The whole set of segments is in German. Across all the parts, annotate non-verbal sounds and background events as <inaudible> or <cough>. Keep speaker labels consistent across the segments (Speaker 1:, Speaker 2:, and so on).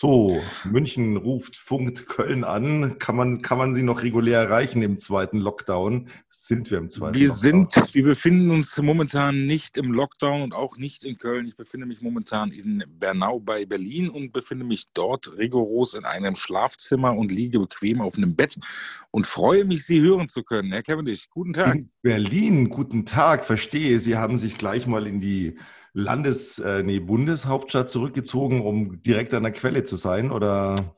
Speaker 1: So, München ruft, funkt Köln an. Kann man, kann man sie noch regulär erreichen im zweiten Lockdown? Sind wir im zweiten
Speaker 2: wir
Speaker 1: Lockdown?
Speaker 2: Sind, wir befinden uns momentan nicht im Lockdown und auch nicht in Köln. Ich befinde mich momentan in Bernau bei Berlin und befinde mich dort rigoros in einem Schlafzimmer und liege bequem auf einem Bett und freue mich, Sie hören zu können. Herr Cavendish, guten Tag.
Speaker 1: In Berlin, guten Tag, verstehe. Sie haben sich gleich mal in die Landes-, äh, nee, Bundeshauptstadt zurückgezogen, um direkt an der Quelle zu sein, oder?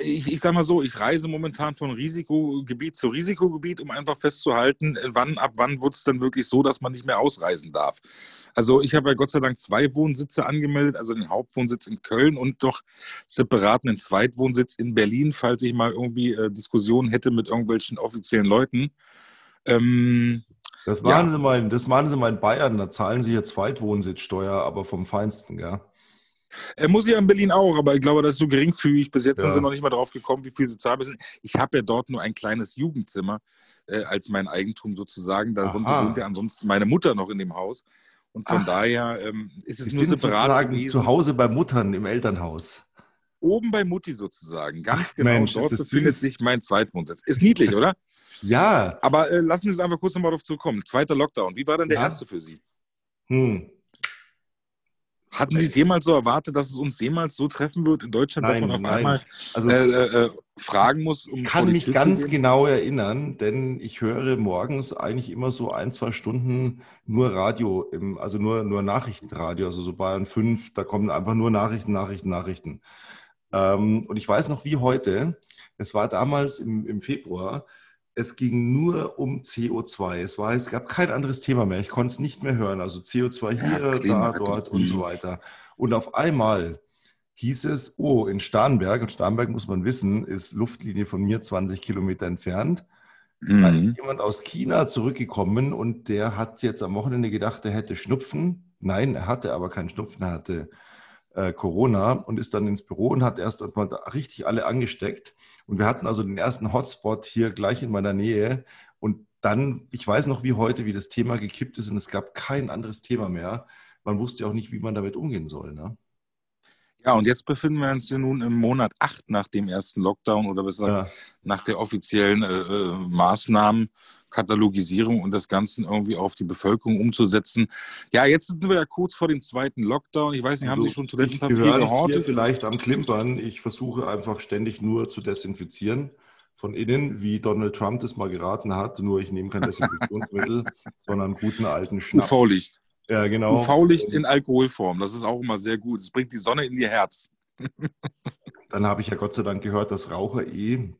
Speaker 2: Ich, ich sage mal so, ich reise momentan von Risikogebiet zu Risikogebiet, um einfach festzuhalten, wann, ab wann wird es dann wirklich so, dass man nicht mehr ausreisen darf. Also ich habe ja Gott sei Dank zwei Wohnsitze angemeldet, also den Hauptwohnsitz in Köln und doch separaten einen Zweitwohnsitz in Berlin, falls ich mal irgendwie äh, Diskussionen hätte mit irgendwelchen offiziellen Leuten.
Speaker 1: Ähm, das machen, ja. Sie mal, das machen Sie mal in Bayern, da zahlen Sie ja Zweitwohnsitzsteuer, aber vom Feinsten, gell?
Speaker 2: Er muss ja in Berlin auch, aber ich glaube, das ist so geringfügig. Bis jetzt ja. sind sie noch nicht mal drauf gekommen, wie viel sie zahlen müssen. Ich habe ja dort nur ein kleines Jugendzimmer äh, als mein Eigentum sozusagen. Darunter wohnt ja ansonsten meine Mutter noch in dem Haus. Und von Ach, daher ähm, ist es
Speaker 1: sie
Speaker 2: nur
Speaker 1: sind separat. Sozusagen gewesen. zu Hause bei Muttern im Elternhaus.
Speaker 2: Oben bei Mutti sozusagen. Ganz Ach, genau. Mensch, dort befindet sich mein Zweitwohnsitz. Ist niedlich, <laughs> oder?
Speaker 1: Ja.
Speaker 2: Aber äh, lassen Sie uns einfach kurz nochmal darauf zurückkommen. Zweiter Lockdown. Wie war denn der ja. erste für Sie? Hm. Hatten Sie es jemals so erwartet, dass es uns jemals so treffen wird in Deutschland, nein, dass man auf nein. einmal also, äh, äh, äh fragen muss?
Speaker 1: Um ich kann mich ganz genau erinnern, denn ich höre morgens eigentlich immer so ein, zwei Stunden nur Radio, im, also nur, nur Nachrichtenradio, also so Bayern 5, da kommen einfach nur Nachrichten, Nachrichten, Nachrichten. Ähm, und ich weiß noch wie heute, es war damals im, im Februar, es ging nur um CO2. Es, war, es gab kein anderes Thema mehr. Ich konnte es nicht mehr hören. Also CO2 hier, ja, da, dort und so weiter. Und auf einmal hieß es, oh, in Starnberg, und Starnberg muss man wissen, ist Luftlinie von mir 20 Kilometer entfernt. Mhm. Da ist jemand aus China zurückgekommen und der hat jetzt am Wochenende gedacht, er hätte Schnupfen. Nein, er hatte aber keinen Schnupfen, er hatte äh, Corona und ist dann ins Büro und hat erst mal richtig alle angesteckt. Und wir hatten also den ersten Hotspot hier gleich in meiner Nähe. Und dann, ich weiß noch wie heute, wie das Thema gekippt ist und es gab kein anderes Thema mehr. Man wusste auch nicht, wie man damit umgehen soll. Ne?
Speaker 2: Ja, und jetzt befinden wir uns ja nun im Monat 8 nach dem ersten Lockdown oder besser ja. nach der offiziellen äh, äh, Maßnahmenkatalogisierung und das Ganze irgendwie auf die Bevölkerung umzusetzen. Ja, jetzt sind wir ja kurz vor dem zweiten Lockdown. Ich weiß nicht, also haben Sie schon
Speaker 1: Toilettenpapier gehortet? vielleicht am Klimpern. Ich versuche einfach ständig nur zu desinfizieren von innen, wie Donald Trump das mal geraten hat. Nur ich nehme kein <laughs> Desinfektionsmittel, sondern guten alten Schnaps.
Speaker 2: UV-Licht.
Speaker 1: Ja, genau.
Speaker 2: UV-Licht in Alkoholform, das ist auch immer sehr gut. Es bringt die Sonne in ihr Herz.
Speaker 1: Dann habe ich ja Gott sei Dank gehört, dass Raucher eh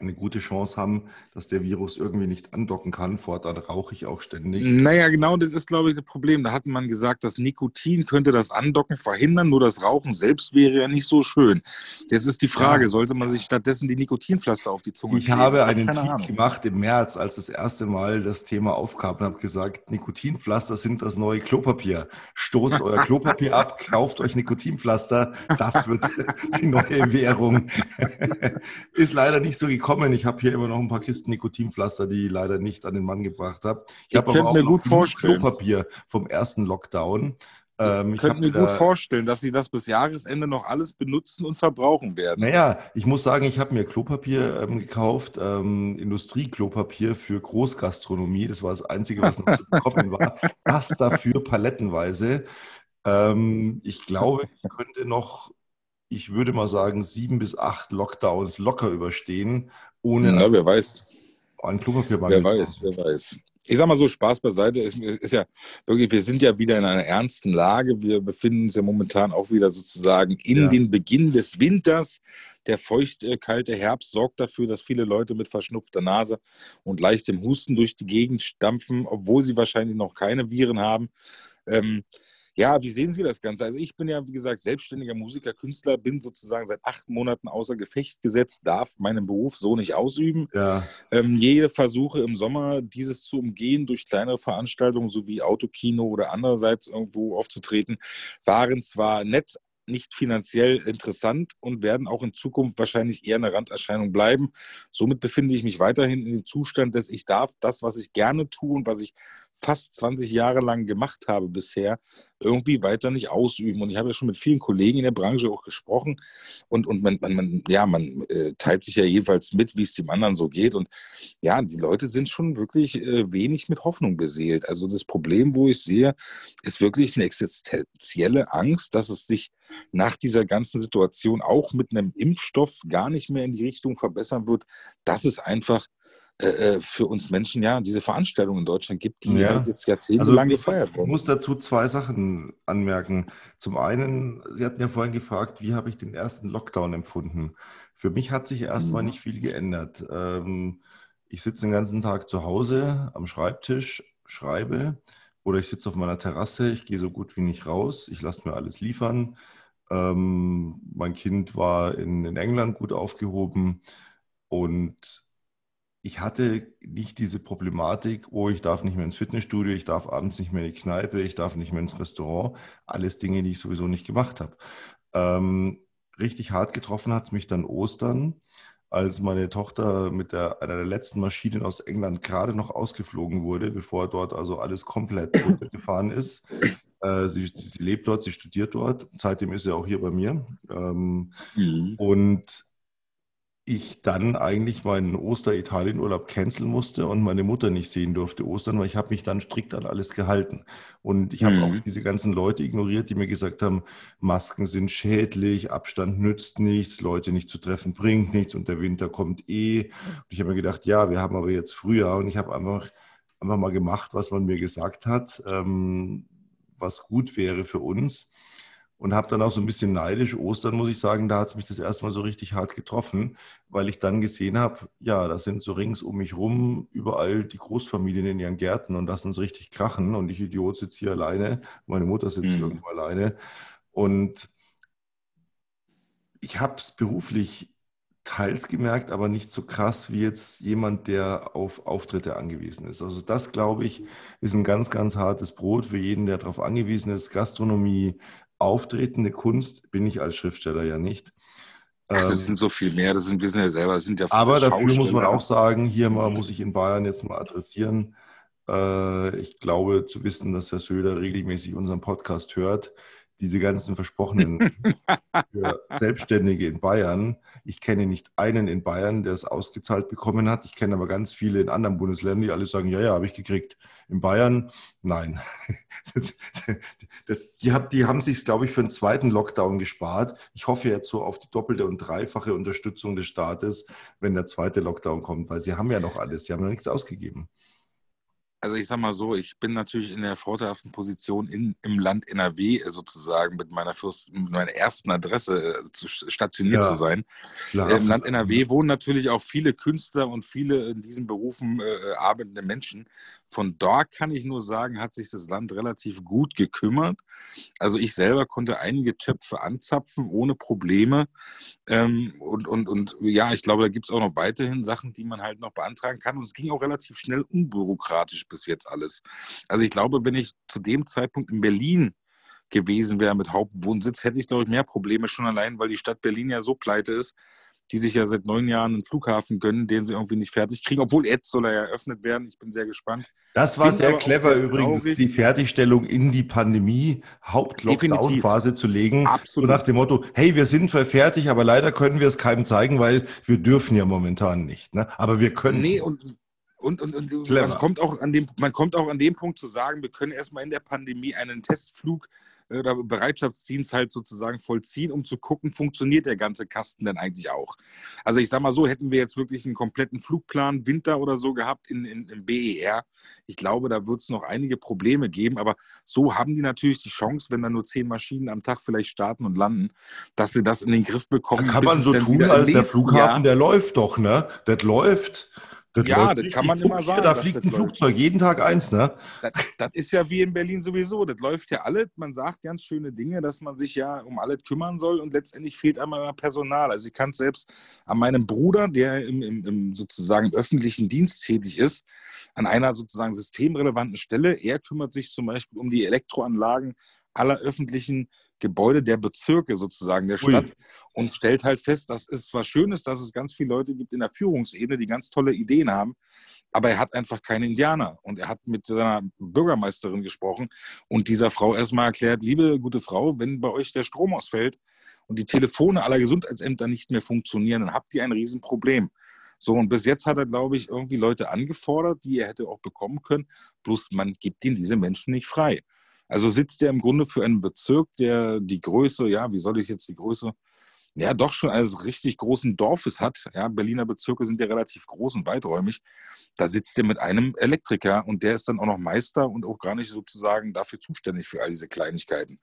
Speaker 1: eine gute Chance haben, dass der Virus irgendwie nicht andocken kann. Fortan rauche ich auch ständig.
Speaker 2: Naja, genau das ist, glaube ich, das Problem. Da hat man gesagt, das Nikotin könnte das Andocken verhindern, nur das Rauchen selbst wäre ja nicht so schön. Jetzt ist die Frage, ja. sollte man sich stattdessen die Nikotinpflaster auf die Zunge
Speaker 1: Ich habe einen Tweet Ahnung. gemacht im März, als das erste Mal das Thema aufkam und habe gesagt, Nikotinpflaster sind das neue Klopapier. Stoßt euer Klopapier ab, <laughs> kauft euch Nikotinpflaster. Das wird <laughs> die neue Währung. <laughs> ist leider nicht so gekommen gekommen. Ich habe hier immer noch ein paar Kisten Nikotinpflaster, die ich leider nicht an den Mann gebracht habe. Ich, ich habe aber auch mir gut vorstellen. Klopapier vom ersten Lockdown.
Speaker 2: Ähm, ich könnte mir gut vorstellen, dass Sie das bis Jahresende noch alles benutzen und verbrauchen werden.
Speaker 1: Naja, ich muss sagen, ich habe mir Klopapier ähm, gekauft, ähm, Industrieklopapier für Großgastronomie. Das war das Einzige, was noch zu <laughs> bekommen war. Das dafür palettenweise. Ähm, ich glaube, ich könnte noch ich würde mal sagen, sieben bis acht Lockdowns locker überstehen, ohne
Speaker 2: ja, wer weiß.
Speaker 1: ein Klopapiermangel
Speaker 2: Wer weiß, wer weiß. Ich sage mal so, Spaß beiseite. Es ist ja wirklich, wir sind ja wieder in einer ernsten Lage. Wir befinden uns ja momentan auch wieder sozusagen in ja. den Beginn des Winters. Der feuchte, kalte Herbst sorgt dafür, dass viele Leute mit verschnupfter Nase und leichtem Husten durch die Gegend stampfen, obwohl sie wahrscheinlich noch keine Viren haben. Ähm, ja, wie sehen Sie das Ganze? Also ich bin ja, wie gesagt, selbstständiger Musiker, Künstler, bin sozusagen seit acht Monaten außer Gefecht gesetzt, darf meinen Beruf so nicht ausüben. Ja. Ähm, jede Versuche im Sommer, dieses zu umgehen durch kleinere Veranstaltungen sowie Autokino oder andererseits irgendwo aufzutreten, waren zwar nett, nicht finanziell interessant und werden auch in Zukunft wahrscheinlich eher eine Randerscheinung bleiben. Somit befinde ich mich weiterhin in dem Zustand, dass ich darf das, was ich gerne tue und was ich fast 20 Jahre lang gemacht habe bisher, irgendwie weiter nicht ausüben. Und ich habe ja schon mit vielen Kollegen in der Branche auch gesprochen und, und man, man, man ja, man äh, teilt sich ja jedenfalls mit, wie es dem anderen so geht. Und ja, die Leute sind schon wirklich äh, wenig mit Hoffnung beseelt. Also das Problem, wo ich sehe, ist wirklich eine existenzielle Angst, dass es sich nach dieser ganzen Situation auch mit einem Impfstoff gar nicht mehr in die Richtung verbessern wird, dass es einfach äh, äh, für uns Menschen ja diese Veranstaltungen in Deutschland gibt, die ja. halt jetzt jahrzehntelang also gefeiert wurden.
Speaker 1: Ich muss dazu zwei Sachen anmerken. Zum einen, Sie hatten ja vorhin gefragt, wie habe ich den ersten Lockdown empfunden? Für mich hat sich erstmal mhm. nicht viel geändert. Ähm, ich sitze den ganzen Tag zu Hause am Schreibtisch, schreibe oder ich sitze auf meiner Terrasse, ich gehe so gut wie nicht raus, ich lasse mir alles liefern. Ähm, mein Kind war in, in England gut aufgehoben und ich hatte nicht diese Problematik, oh, ich darf nicht mehr ins Fitnessstudio, ich darf abends nicht mehr in die Kneipe, ich darf nicht mehr ins Restaurant. Alles Dinge, die ich sowieso nicht gemacht habe. Ähm, richtig hart getroffen hat es mich dann Ostern, als meine Tochter mit der, einer der letzten Maschinen aus England gerade noch ausgeflogen wurde, bevor dort also alles komplett <coughs> runtergefahren ist. Äh, sie, sie, lebt dort, sie studiert dort. Seitdem ist sie auch hier bei mir. Ähm, mhm. Und ich dann eigentlich meinen Oster-Italien-Urlaub canceln musste und meine Mutter nicht sehen durfte Ostern, weil ich habe mich dann strikt an alles gehalten. Und ich habe mhm. auch diese ganzen Leute ignoriert, die mir gesagt haben, Masken sind schädlich, Abstand nützt nichts, Leute nicht zu treffen bringt nichts und der Winter kommt eh. Und ich habe mir gedacht, ja, wir haben aber jetzt Frühjahr und ich habe einfach, einfach mal gemacht, was man mir gesagt hat, ähm, was gut wäre für uns und habe dann auch so ein bisschen neidisch. Ostern, muss ich sagen, da hat es mich das erstmal so richtig hart getroffen, weil ich dann gesehen habe, ja, da sind so rings um mich rum überall die Großfamilien in ihren Gärten und lassen es richtig krachen und ich Idiot sitze hier alleine, meine Mutter sitzt mhm. irgendwo alleine und ich habe es beruflich teils gemerkt, aber nicht so krass wie jetzt jemand, der auf Auftritte angewiesen ist. Also das, glaube ich, ist ein ganz, ganz hartes Brot für jeden, der darauf angewiesen ist. Gastronomie, auftretende Kunst bin ich als Schriftsteller ja nicht.
Speaker 2: Ach, das ähm, sind so viel mehr, das sind, wir sind ja selber, sind ja
Speaker 1: Aber dafür muss man auch sagen, hier mal muss ich in Bayern jetzt mal adressieren. Äh, ich glaube zu wissen, dass Herr Söder regelmäßig unseren Podcast hört diese ganzen versprochenen <laughs> für Selbstständige in Bayern. Ich kenne nicht einen in Bayern, der es ausgezahlt bekommen hat. Ich kenne aber ganz viele in anderen Bundesländern, die alle sagen, ja, ja, habe ich gekriegt. In Bayern, nein. <laughs> Das, das, die, hab, die haben sich, glaube ich, für einen zweiten Lockdown gespart. Ich hoffe jetzt so auf die doppelte und dreifache Unterstützung des Staates, wenn der zweite Lockdown kommt, weil sie haben ja noch alles, sie haben noch nichts ausgegeben
Speaker 2: also ich sag mal so, ich bin natürlich in der vorteilhaften Position in, im Land NRW äh, sozusagen mit meiner, Fürst, mit meiner ersten Adresse äh, zu, stationiert ja. zu sein. Klar. Im Land NRW wohnen natürlich auch viele Künstler und viele in diesen Berufen äh, äh, arbeitende Menschen. Von dort kann ich nur sagen, hat sich das Land relativ gut gekümmert. Also ich selber konnte einige Töpfe anzapfen ohne Probleme. Ähm, und, und, und ja, ich glaube, da gibt es auch noch weiterhin Sachen, die man halt noch beantragen kann. Und es ging auch relativ schnell unbürokratisch bis jetzt alles. Also ich glaube, wenn ich zu dem Zeitpunkt in Berlin gewesen wäre mit Hauptwohnsitz, hätte ich, glaube ich, mehr Probleme schon allein, weil die Stadt Berlin ja so pleite ist, die sich ja seit neun Jahren einen Flughafen gönnen, den sie irgendwie nicht fertig kriegen, obwohl jetzt soll er ja eröffnet werden. Ich bin sehr gespannt.
Speaker 1: Das war bin sehr clever übrigens, traurig. die Fertigstellung in die Pandemie Hauptlockdown-Phase zu legen. Absolut. So nach dem Motto, hey, wir sind fertig, aber leider können wir es keinem zeigen, weil wir dürfen ja momentan nicht. Ne? Aber wir können.
Speaker 2: Nee, und und, und, und man, kommt auch an dem, man kommt auch an dem Punkt zu sagen, wir können erstmal in der Pandemie einen Testflug äh, oder Bereitschaftsdienst halt sozusagen vollziehen, um zu gucken, funktioniert der ganze Kasten denn eigentlich auch. Also ich sage mal so, hätten wir jetzt wirklich einen kompletten Flugplan Winter oder so gehabt in, in, im BER, ich glaube, da wird es noch einige Probleme geben, aber so haben die natürlich die Chance, wenn da nur zehn Maschinen am Tag vielleicht starten und landen, dass sie das in den Griff bekommen.
Speaker 1: Da kann man so tun, als der Flughafen, Jahr. der läuft doch, ne? Das läuft.
Speaker 2: Das ja, das kann man immer sagen.
Speaker 1: Da fliegt ein Flugzeug, läuft. jeden Tag eins, ne?
Speaker 2: Das, das, ist ja wie in Berlin sowieso. Das läuft ja alles. Man sagt ganz schöne Dinge, dass man sich ja um alles kümmern soll und letztendlich fehlt einmal Personal. Also ich kann es selbst an meinem Bruder, der im, im, im, sozusagen öffentlichen Dienst tätig ist, an einer sozusagen systemrelevanten Stelle. Er kümmert sich zum Beispiel um die Elektroanlagen aller öffentlichen Gebäude der Bezirke sozusagen der Stadt Ui. und stellt halt fest, dass es zwar schön ist, dass es ganz viele Leute gibt in der Führungsebene, die ganz tolle Ideen haben, aber er hat einfach keine Indianer. Und er hat mit seiner Bürgermeisterin gesprochen und dieser Frau erstmal erklärt, liebe gute Frau, wenn bei euch der Strom ausfällt und die Telefone aller Gesundheitsämter nicht mehr funktionieren, dann habt ihr ein Riesenproblem. So, und bis jetzt hat er, glaube ich, irgendwie Leute angefordert, die er hätte auch bekommen können. Bloß man gibt ihn diese Menschen nicht frei. Also sitzt er im Grunde für einen Bezirk, der die Größe, ja, wie soll ich jetzt die Größe, ja, doch schon eines richtig großen Dorfes hat. Ja, Berliner Bezirke sind ja relativ groß und weiträumig. Da sitzt er mit einem Elektriker und der ist dann auch noch Meister und auch gar nicht sozusagen dafür zuständig für all diese Kleinigkeiten.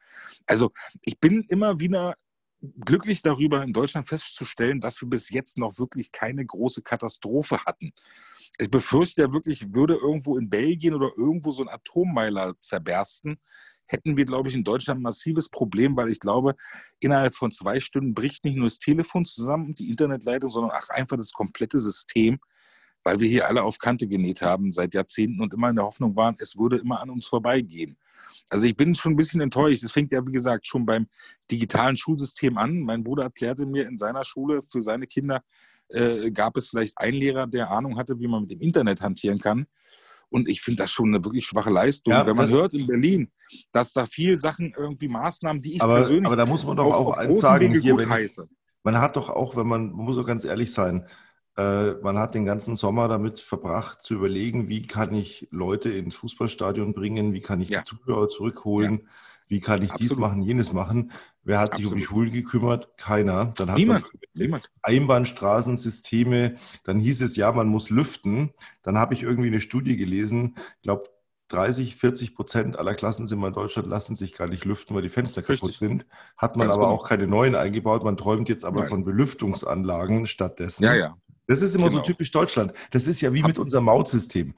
Speaker 2: Also ich bin immer wieder glücklich darüber, in Deutschland festzustellen, dass wir bis jetzt noch wirklich keine große Katastrophe hatten. Ich befürchte ja wirklich, würde irgendwo in Belgien oder irgendwo so ein Atommeiler zerbersten, hätten wir, glaube ich, in Deutschland ein massives Problem, weil ich glaube, innerhalb von zwei Stunden bricht nicht nur das Telefon zusammen und die Internetleitung, sondern auch einfach das komplette System weil wir hier alle auf Kante genäht haben seit Jahrzehnten und immer in der Hoffnung waren, es würde immer an uns vorbeigehen. Also ich bin schon ein bisschen enttäuscht. Es fängt ja, wie gesagt, schon beim digitalen Schulsystem an. Mein Bruder erklärte mir, in seiner Schule für seine Kinder äh, gab es vielleicht einen Lehrer, der Ahnung hatte, wie man mit dem Internet hantieren kann. Und ich finde das schon eine wirklich schwache Leistung. Ja, Wenn man hört in Berlin, dass da viel Sachen, irgendwie Maßnahmen, die ich
Speaker 1: aber,
Speaker 2: persönlich
Speaker 1: aber da muss man doch auch eins sagen, hier, wenn, man hat doch auch, wenn man, man muss auch ganz ehrlich sein, man hat den ganzen Sommer damit verbracht, zu überlegen, wie kann ich Leute ins Fußballstadion bringen, wie kann ich ja. die Zuschauer zurückholen, ja. wie kann ich Absolut. dies machen, jenes machen. Wer hat Absolut. sich um die Schulen gekümmert? Keiner. Dann hat
Speaker 2: Niemand. Niemand.
Speaker 1: Einbahnstraßensysteme. Dann hieß es, ja, man muss lüften. Dann habe ich irgendwie eine Studie gelesen, ich glaube, 30, 40 Prozent aller Klassenzimmer in Deutschland lassen sich gar nicht lüften, weil die Fenster Richtig. kaputt sind. Hat man Ganz aber genau. auch keine neuen eingebaut. Man träumt jetzt aber Nein. von Belüftungsanlagen stattdessen.
Speaker 2: Ja, ja.
Speaker 1: Das ist immer genau. so typisch Deutschland. Das ist ja wie mit unserem Mautsystem.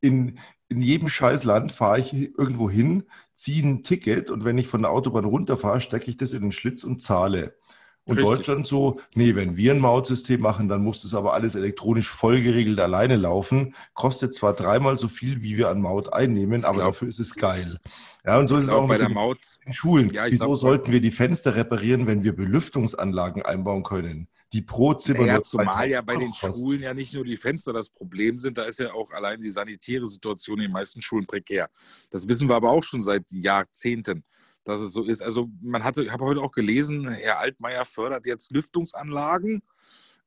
Speaker 1: In, in jedem Scheißland fahre ich irgendwo hin, ziehe ein Ticket und wenn ich von der Autobahn runterfahre, stecke ich das in den Schlitz und zahle. Und Richtig. Deutschland so, nee, wenn wir ein Mautsystem machen, dann muss das aber alles elektronisch vollgeregelt alleine laufen. Kostet zwar dreimal so viel, wie wir an Maut einnehmen, aber glaub, dafür ist es geil. Ja, und so ist es auch
Speaker 2: bei der Maut
Speaker 1: in Schulen. Ja, Wieso glaub, sollten wir die Fenster reparieren, wenn wir Belüftungsanlagen einbauen können? Die pro Zimmer
Speaker 2: naja, Zumal ja bei den Schulen ja nicht nur die Fenster das Problem sind, da ist ja auch allein die sanitäre Situation in den meisten Schulen prekär. Das wissen wir aber auch schon seit Jahrzehnten, dass es so ist. Also man hatte, ich habe heute auch gelesen, Herr Altmaier fördert jetzt Lüftungsanlagen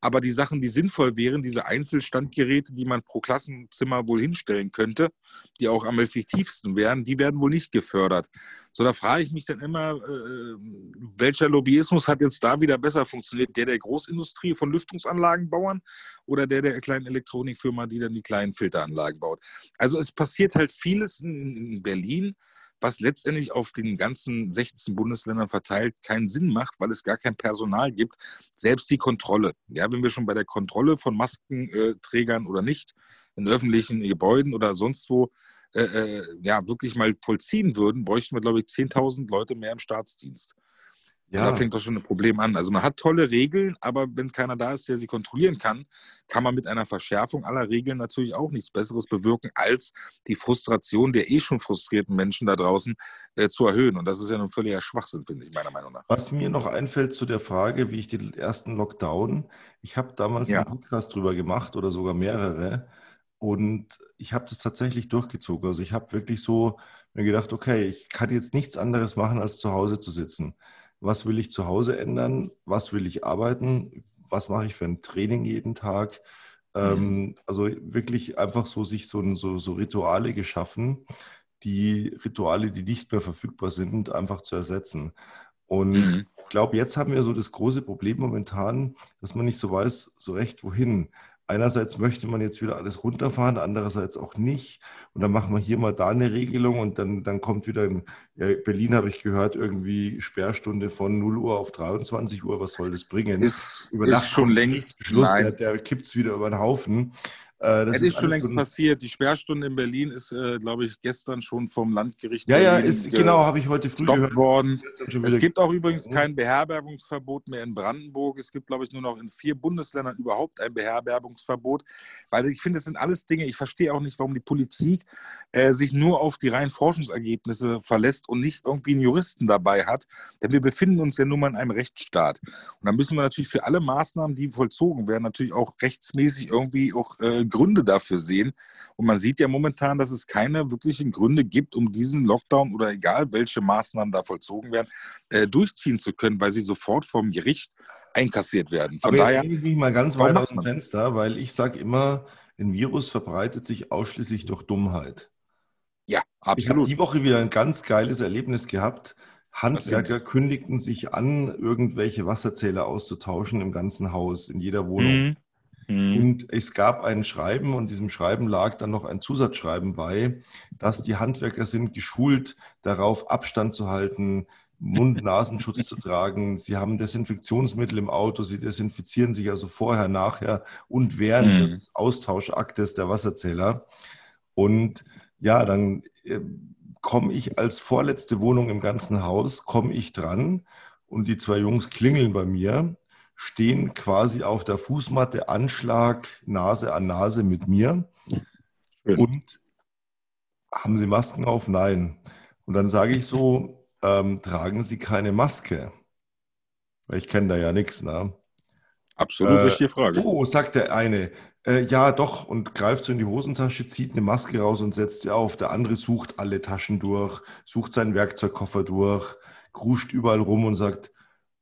Speaker 2: aber die Sachen, die sinnvoll wären, diese Einzelstandgeräte, die man pro Klassenzimmer wohl hinstellen könnte, die auch am effektivsten wären, die werden wohl nicht gefördert. So, da frage ich mich dann immer, äh, welcher Lobbyismus hat jetzt da wieder besser funktioniert? Der der Großindustrie von Lüftungsanlagenbauern oder der der kleinen Elektronikfirma, die dann die kleinen Filteranlagen baut? Also es passiert halt vieles in, in Berlin, was letztendlich auf den ganzen 16 Bundesländern verteilt keinen Sinn macht, weil es gar kein Personal gibt. Selbst die Kontrolle. Ja, wenn wir schon bei der Kontrolle von Maskenträgern oder nicht in öffentlichen Gebäuden oder sonst wo äh, äh ja, wirklich mal vollziehen würden, bräuchten wir, glaube ich, 10.000 Leute mehr im Staatsdienst. Ja. da fängt doch schon ein Problem an. Also man hat tolle Regeln, aber wenn keiner da ist, der sie kontrollieren kann, kann man mit einer Verschärfung aller Regeln natürlich auch nichts Besseres bewirken, als die Frustration der eh schon frustrierten Menschen da draußen äh, zu erhöhen. Und das ist ja nun völliger Schwachsinn, finde ich, meiner Meinung nach.
Speaker 1: Was mir noch einfällt zu der Frage, wie ich den ersten Lockdown, ich habe damals ja. einen Podcast drüber gemacht oder sogar mehrere. Und ich habe das tatsächlich durchgezogen. Also ich habe wirklich so mir gedacht, okay, ich kann jetzt nichts anderes machen, als zu Hause zu sitzen was will ich zu Hause ändern, was will ich arbeiten, was mache ich für ein Training jeden Tag. Ähm, mhm. also wirklich einfach so sich so, so, so Rituale geschaffen, die Rituale, die nicht mehr verfügbar sind, einfach zu ersetzen. Und mhm. ich glaube, jetzt haben wir so das große Problem momentan, dass man nicht so weiß, so recht wohin einerseits möchte man jetzt wieder alles runterfahren, andererseits auch nicht. Und dann machen wir hier mal da eine Regelung und dann, dann kommt wieder in Berlin, habe ich gehört, irgendwie Sperrstunde von 0 Uhr auf 23 Uhr. Was soll das bringen?
Speaker 2: Ist, Über ist schon längst
Speaker 1: Schluss, der, der kippt es wieder über den Haufen.
Speaker 2: Äh, das es ist, schon längst so passiert. Die Sperrstunde in Berlin ist, äh, glaube ich, gestern schon vom Landgericht
Speaker 1: ja, ja, ist, genau, habe ich heute früh
Speaker 2: gehört. worden. Es gibt auch übrigens kein Beherbergungsverbot mehr in Brandenburg. Es gibt, glaube ich, nur noch in vier Bundesländern überhaupt ein Beherbergungsverbot. Weil ich finde, es sind alles Dinge, ich verstehe auch nicht, warum die Politik äh, sich nur auf die reinen Forschungsergebnisse verlässt und nicht irgendwie einen Juristen dabei hat. Denn wir befinden uns ja nun mal in einem Rechtsstaat. Und da müssen wir natürlich für alle Maßnahmen, die vollzogen werden, natürlich auch rechtsmäßig irgendwie auch äh, Gründe dafür sehen. Und man sieht ja momentan, dass es keine wirklichen Gründe gibt, um diesen Lockdown oder egal welche Maßnahmen da vollzogen werden, äh, durchziehen zu können, weil sie sofort vom Gericht einkassiert werden.
Speaker 1: Von Aber daher ich mich mal ganz weit aus dem Fenster, weil ich sage immer, ein Virus verbreitet sich ausschließlich durch Dummheit.
Speaker 2: Ja,
Speaker 1: absolut. Ich habe die Woche wieder ein ganz geiles Erlebnis gehabt. Handwerker kündigten sich an, irgendwelche Wasserzähler auszutauschen im ganzen Haus, in jeder Wohnung. Mhm. Mhm. Und es gab ein Schreiben und diesem Schreiben lag dann noch ein Zusatzschreiben bei, dass die Handwerker sind geschult, darauf Abstand zu halten, Mund-Nasenschutz <laughs> zu tragen. Sie haben Desinfektionsmittel im Auto, sie desinfizieren sich also vorher, nachher und während mhm. des Austauschaktes der Wasserzähler. Und ja, dann äh, komme ich als vorletzte Wohnung im ganzen Haus, komme ich dran und die zwei Jungs klingeln bei mir stehen quasi auf der Fußmatte, Anschlag, Nase an Nase mit mir. Schön. Und haben Sie Masken auf? Nein. Und dann sage ich so, ähm, tragen Sie keine Maske? Weil ich kenne da ja nichts. Ne?
Speaker 2: Absolut äh, richtige Frage.
Speaker 1: Oh, sagt der eine. Äh, ja, doch, und greift so in die Hosentasche, zieht eine Maske raus und setzt sie auf. Der andere sucht alle Taschen durch, sucht seinen Werkzeugkoffer durch, kruscht überall rum und sagt,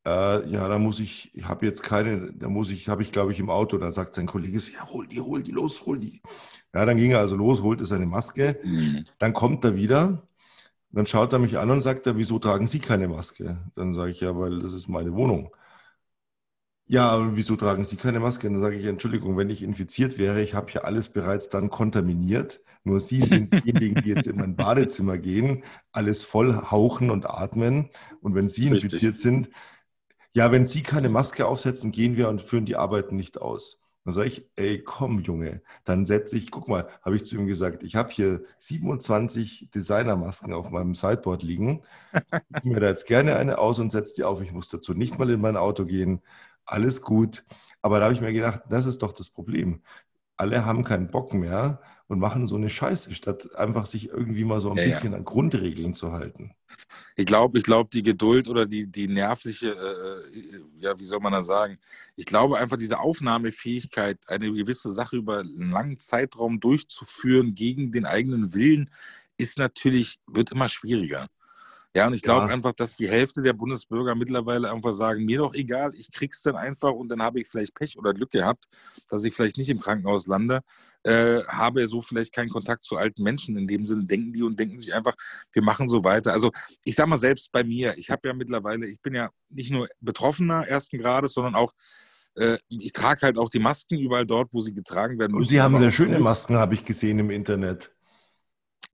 Speaker 1: äh, ja, da muss ich, ich habe jetzt keine, da muss ich, habe ich glaube ich im Auto, dann sagt sein Kollege, ja, hol die, hol die, los, hol die. Ja, dann ging er also los, holte seine Maske, mhm. dann kommt er wieder, dann schaut er mich an und sagt er, wieso tragen Sie keine Maske? Dann sage ich, ja, weil das ist meine Wohnung. Ja, aber wieso tragen Sie keine Maske? Dann sage ich, Entschuldigung, wenn ich infiziert wäre, ich habe ja alles bereits dann kontaminiert. Nur Sie sind <laughs> diejenigen, die jetzt in mein Badezimmer gehen, alles voll hauchen und atmen. Und wenn Sie Richtig. infiziert sind, ja, wenn Sie keine Maske aufsetzen, gehen wir und führen die Arbeiten nicht aus. Dann sage ich, ey, komm, Junge, dann setze ich, guck mal, habe ich zu ihm gesagt, ich habe hier 27 Designermasken auf meinem Sideboard liegen. Ich mir da jetzt gerne eine aus und setze die auf. Ich muss dazu nicht mal in mein Auto gehen. Alles gut. Aber da habe ich mir gedacht, das ist doch das Problem. Alle haben keinen Bock mehr und machen so eine Scheiße, statt einfach sich irgendwie mal so ein ja, bisschen ja. an Grundregeln zu halten.
Speaker 2: Ich glaube, ich glaube, die Geduld oder die, die nervliche, äh, äh, ja, wie soll man das sagen? Ich glaube einfach, diese Aufnahmefähigkeit, eine gewisse Sache über einen langen Zeitraum durchzuführen gegen den eigenen Willen, ist natürlich, wird immer schwieriger. Ja, und ich glaube ja. einfach, dass die Hälfte der Bundesbürger mittlerweile einfach sagen, mir doch egal, ich krieg's dann einfach und dann habe ich vielleicht Pech oder Glück gehabt, dass ich vielleicht nicht im Krankenhaus lande, äh, habe so vielleicht keinen Kontakt zu alten Menschen. In dem Sinne denken die und denken sich einfach, wir machen so weiter. Also ich sage mal selbst bei mir, ich habe ja mittlerweile, ich bin ja nicht nur Betroffener ersten Grades, sondern auch äh, ich trage halt auch die Masken überall dort, wo sie getragen werden.
Speaker 1: Und Sie haben sehr schöne Masken, habe ich gesehen im Internet.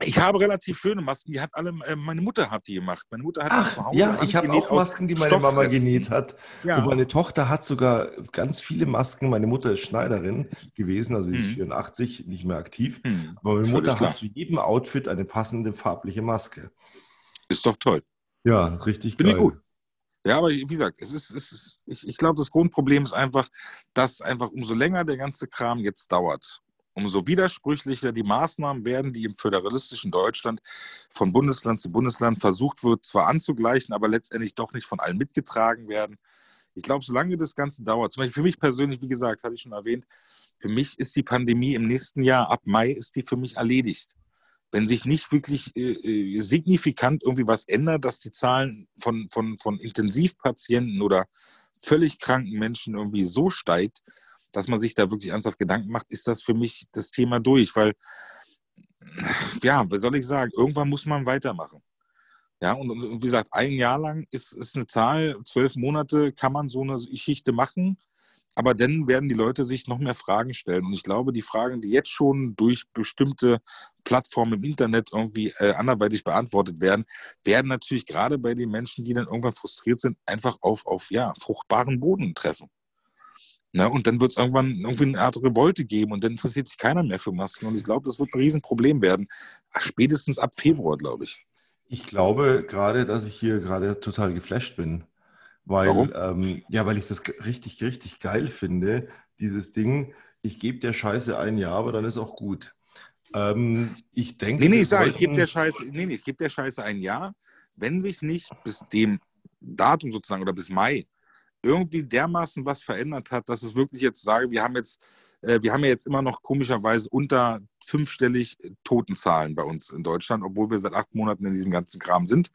Speaker 2: Ich habe relativ schöne Masken, die hat alle, äh, meine Mutter hat die gemacht. Meine Mutter hat
Speaker 1: Ach, zu Hause ja, ich habe auch Masken, die meine Mama genäht hat. Ja. Und meine Tochter hat sogar ganz viele Masken. Meine Mutter ist Schneiderin gewesen, also sie ist hm. 84, nicht mehr aktiv. Hm. Aber meine Mutter hat zu jedem Outfit eine passende farbliche Maske.
Speaker 2: Ist doch toll.
Speaker 1: Ja, richtig
Speaker 2: Bin geil. Ich gut. Ja, aber wie gesagt, es ist, es ist ich, ich glaube, das Grundproblem ist einfach, dass einfach umso länger der ganze Kram jetzt dauert, umso widersprüchlicher die Maßnahmen werden, die im föderalistischen Deutschland von Bundesland zu Bundesland versucht wird, zwar anzugleichen, aber letztendlich doch nicht von allen mitgetragen werden. Ich glaube, solange das Ganze dauert, zum Beispiel für mich persönlich, wie gesagt, hatte ich schon erwähnt, für mich ist die Pandemie im nächsten Jahr, ab Mai, ist die für mich erledigt. Wenn sich nicht wirklich äh, äh signifikant irgendwie was ändert, dass die Zahlen von, von, von Intensivpatienten oder völlig kranken Menschen irgendwie so steigt, dass man sich da wirklich ernsthaft Gedanken macht, ist das für mich das Thema durch, weil, <sniffs> ja, was soll ich sagen, irgendwann muss man weitermachen. Ja, und, und wie gesagt, ein Jahr lang ist, ist eine Zahl, zwölf Monate kann man so eine Geschichte machen, aber dann werden die Leute sich noch mehr Fragen stellen. Und ich glaube, die Fragen, die jetzt schon durch bestimmte Plattformen im Internet irgendwie äh, anderweitig beantwortet werden, werden natürlich gerade bei den Menschen, die dann irgendwann frustriert sind, einfach auf, auf ja, fruchtbaren Boden treffen. Ne? Und dann wird es irgendwann irgendwie eine Art Revolte geben und dann interessiert sich keiner mehr für Masken. Und ich glaube, das wird ein Riesenproblem werden. Spätestens ab Februar, glaube ich.
Speaker 1: Ich glaube gerade, dass ich hier gerade total geflasht bin. Weil, Warum? Ähm, ja, weil ich das richtig, richtig geil finde, dieses Ding, ich gebe der Scheiße ein Jahr, aber dann ist auch gut. Ähm, ich denke.
Speaker 2: Nee, nee, ich sage, ich gebe der Scheiße, nee, nee, ich gebe der Scheiße ein Jahr, wenn sich nicht bis dem Datum sozusagen oder bis Mai irgendwie dermaßen was verändert hat, dass es wirklich jetzt sage, wir haben jetzt, äh, wir haben ja jetzt immer noch komischerweise unter fünfstellig Totenzahlen bei uns in Deutschland, obwohl wir seit acht Monaten in diesem ganzen Kram sind.